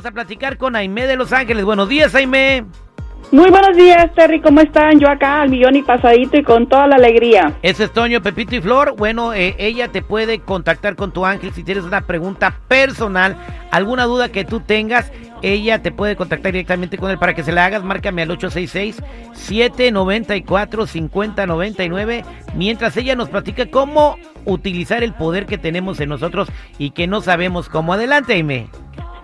Vamos a platicar con Aime de Los Ángeles. Buenos días, Aime. Muy buenos días, Terry, ¿cómo están? Yo acá al millón y pasadito y con toda la alegría. Ese es Toño, Pepito y Flor. Bueno, eh, ella te puede contactar con tu ángel si tienes una pregunta personal, alguna duda que tú tengas. Ella te puede contactar directamente con él para que se la hagas. Márcame al 866-794-5099. Mientras ella nos platica cómo utilizar el poder que tenemos en nosotros y que no sabemos cómo. Adelante, Aime.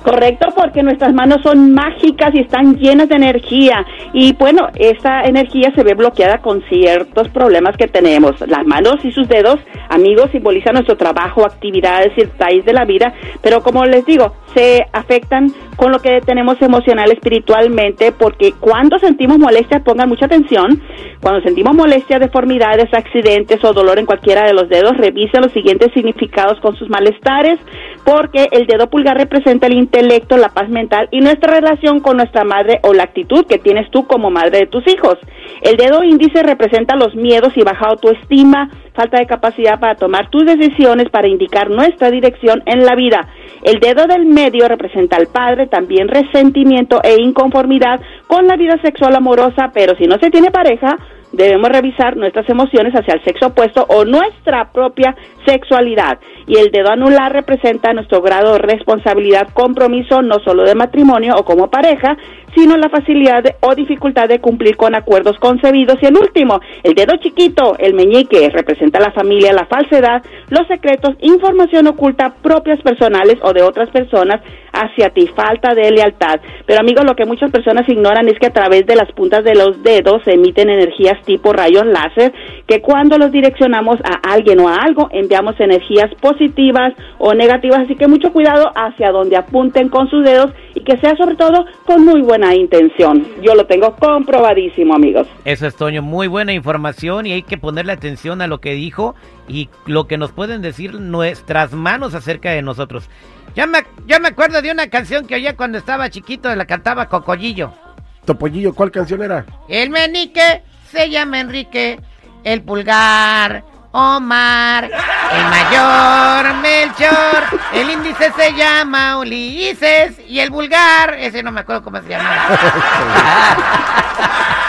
Correcto, porque nuestras manos son mágicas y están llenas de energía. Y bueno, esa energía se ve bloqueada con ciertos problemas que tenemos. Las manos y sus dedos, amigos, simbolizan nuestro trabajo, actividades y detalles de la vida. Pero como les digo, se afectan con lo que tenemos emocional, espiritualmente, porque cuando sentimos molestia, pongan mucha atención, cuando sentimos molestia, deformidades, accidentes o dolor en cualquiera de los dedos, revisen los siguientes significados con sus malestares, porque el dedo pulgar representa el intelecto, la paz mental y nuestra relación con nuestra madre o la actitud que tienes tú como madre de tus hijos. El dedo índice representa los miedos y baja autoestima, falta de capacidad para tomar tus decisiones, para indicar nuestra dirección en la vida. El dedo del medio representa al padre, también resentimiento e inconformidad con la vida sexual amorosa, pero si no se tiene pareja, debemos revisar nuestras emociones hacia el sexo opuesto o nuestra propia sexualidad. Y el dedo anular representa nuestro grado de responsabilidad, compromiso, no solo de matrimonio o como pareja, sino la facilidad o dificultad de cumplir con acuerdos concebidos. Y el último, el dedo chiquito, el meñique, representa la familia, la falsedad, los secretos, información oculta propias personales o de otras personas hacia ti, falta de lealtad. Pero amigos, lo que muchas personas ignoran es que a través de las puntas de los dedos se emiten energías tipo rayos láser, que cuando los direccionamos a alguien o a algo, enviamos energías positivas o negativas. Así que mucho cuidado hacia donde apunten con sus dedos y que sea sobre todo con muy buena intención. Yo lo tengo comprobadísimo, amigos. Eso es, Toño, muy buena información y hay que ponerle atención a lo que dijo y lo que nos pueden decir nuestras manos acerca de nosotros. Ya me, yo me acuerdo de una canción que oía cuando estaba chiquito, la cantaba Cocollillo. Topollillo, ¿cuál canción era? El menique se llama Enrique, el pulgar Omar, el mayor Melchor, el índice se llama Ulises y el vulgar, ese no me acuerdo cómo se llama.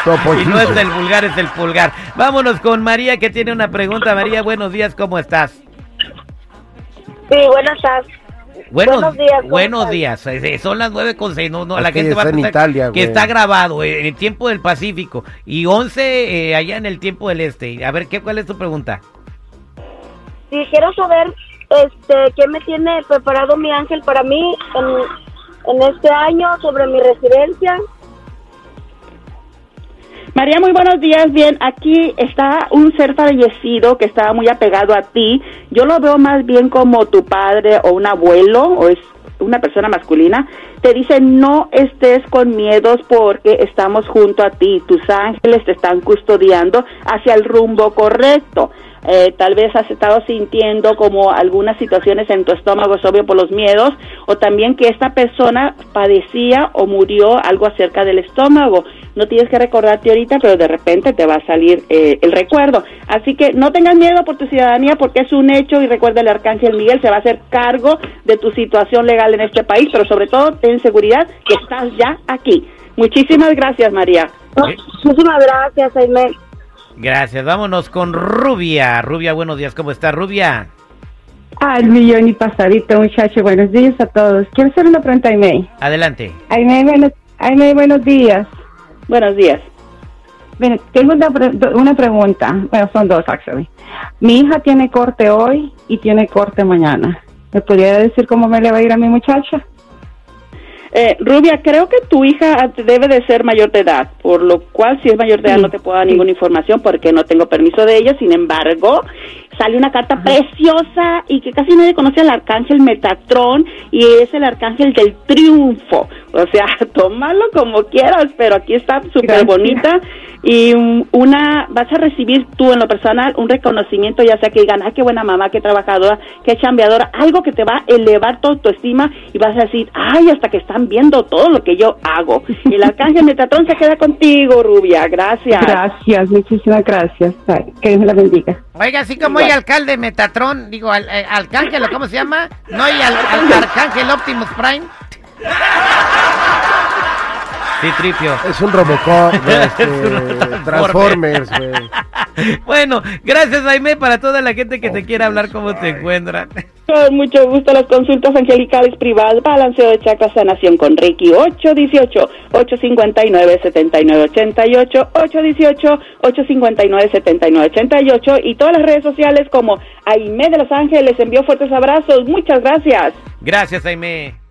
y no es el vulgar, es el pulgar. Vámonos con María que tiene una pregunta. María, buenos días, ¿cómo estás? Sí, buenas tardes. buenos días. Buenos días. Son las nueve con seis. No, no, la gente va a pensar que está grabado en el tiempo del Pacífico y once eh, allá en el tiempo del Este. A ver, ¿qué, ¿cuál es tu pregunta? Sí, quiero saber este, qué me tiene preparado mi ángel para mí en, en este año sobre mi residencia. María, muy buenos días. Bien, aquí está un ser fallecido que estaba muy apegado a ti. Yo lo veo más bien como tu padre o un abuelo o es una persona masculina. Te dice no estés con miedos porque estamos junto a ti. Tus ángeles te están custodiando hacia el rumbo correcto. Eh, tal vez has estado sintiendo como algunas situaciones en tu estómago, es obvio por los miedos, o también que esta persona padecía o murió algo acerca del estómago. No tienes que recordarte ahorita, pero de repente te va a salir eh, el recuerdo. Así que no tengas miedo por tu ciudadanía porque es un hecho y recuerda el arcángel Miguel se va a hacer cargo de tu situación legal en este país, pero sobre todo ten seguridad que estás ya aquí. Muchísimas gracias, María. Muchísimas gracias, Aime. Gracias. Vámonos con Rubia. Rubia, buenos días. ¿Cómo está Rubia? Al millón y pasadito, muchacho. Buenos días a todos. Quiero hacer una pregunta a Aimee. Adelante. Aimee, buenos, buenos días. Buenos días. Bueno, tengo una, una pregunta. Bueno, son dos, actually. Mi hija tiene corte hoy y tiene corte mañana. ¿Me podría decir cómo me le va a ir a mi muchacha? Eh, Rubia, creo que tu hija debe de ser mayor de edad, por lo cual si es mayor de edad no te puedo dar ninguna información porque no tengo permiso de ella. Sin embargo, sale una carta preciosa y que casi nadie conoce al arcángel Metatrón y es el arcángel del triunfo. O sea, tómalo como quieras, pero aquí está súper bonita y una vas a recibir tú en lo personal un reconocimiento, ya sea que digan, ay, qué buena mamá, qué trabajadora, qué chambeadora, algo que te va a elevar toda tu estima y vas a decir, ay, hasta que están viendo todo lo que yo hago. Y el arcángel Metatrón se queda contigo, Rubia. Gracias. Gracias, muchísimas gracias. Que Dios la bendiga. Oiga, así como hay alcalde Metatron, digo, al, eh, arcángel, ¿cómo se llama? ¿No hay al, arcángel Optimus Prime? Sí, Tripio. Es un Robocop, este, Transformers, güey. Bueno, gracias Jaime para toda la gente que te quiere hablar cómo te encuentran. Con mucho gusto las consultas angelicales privadas, balanceo de chakras, sanación con Reiki 818-859-7988, 818-859-7988 y todas las redes sociales como Aime de Los Ángeles. Envío fuertes abrazos. Muchas gracias. Gracias Jaime.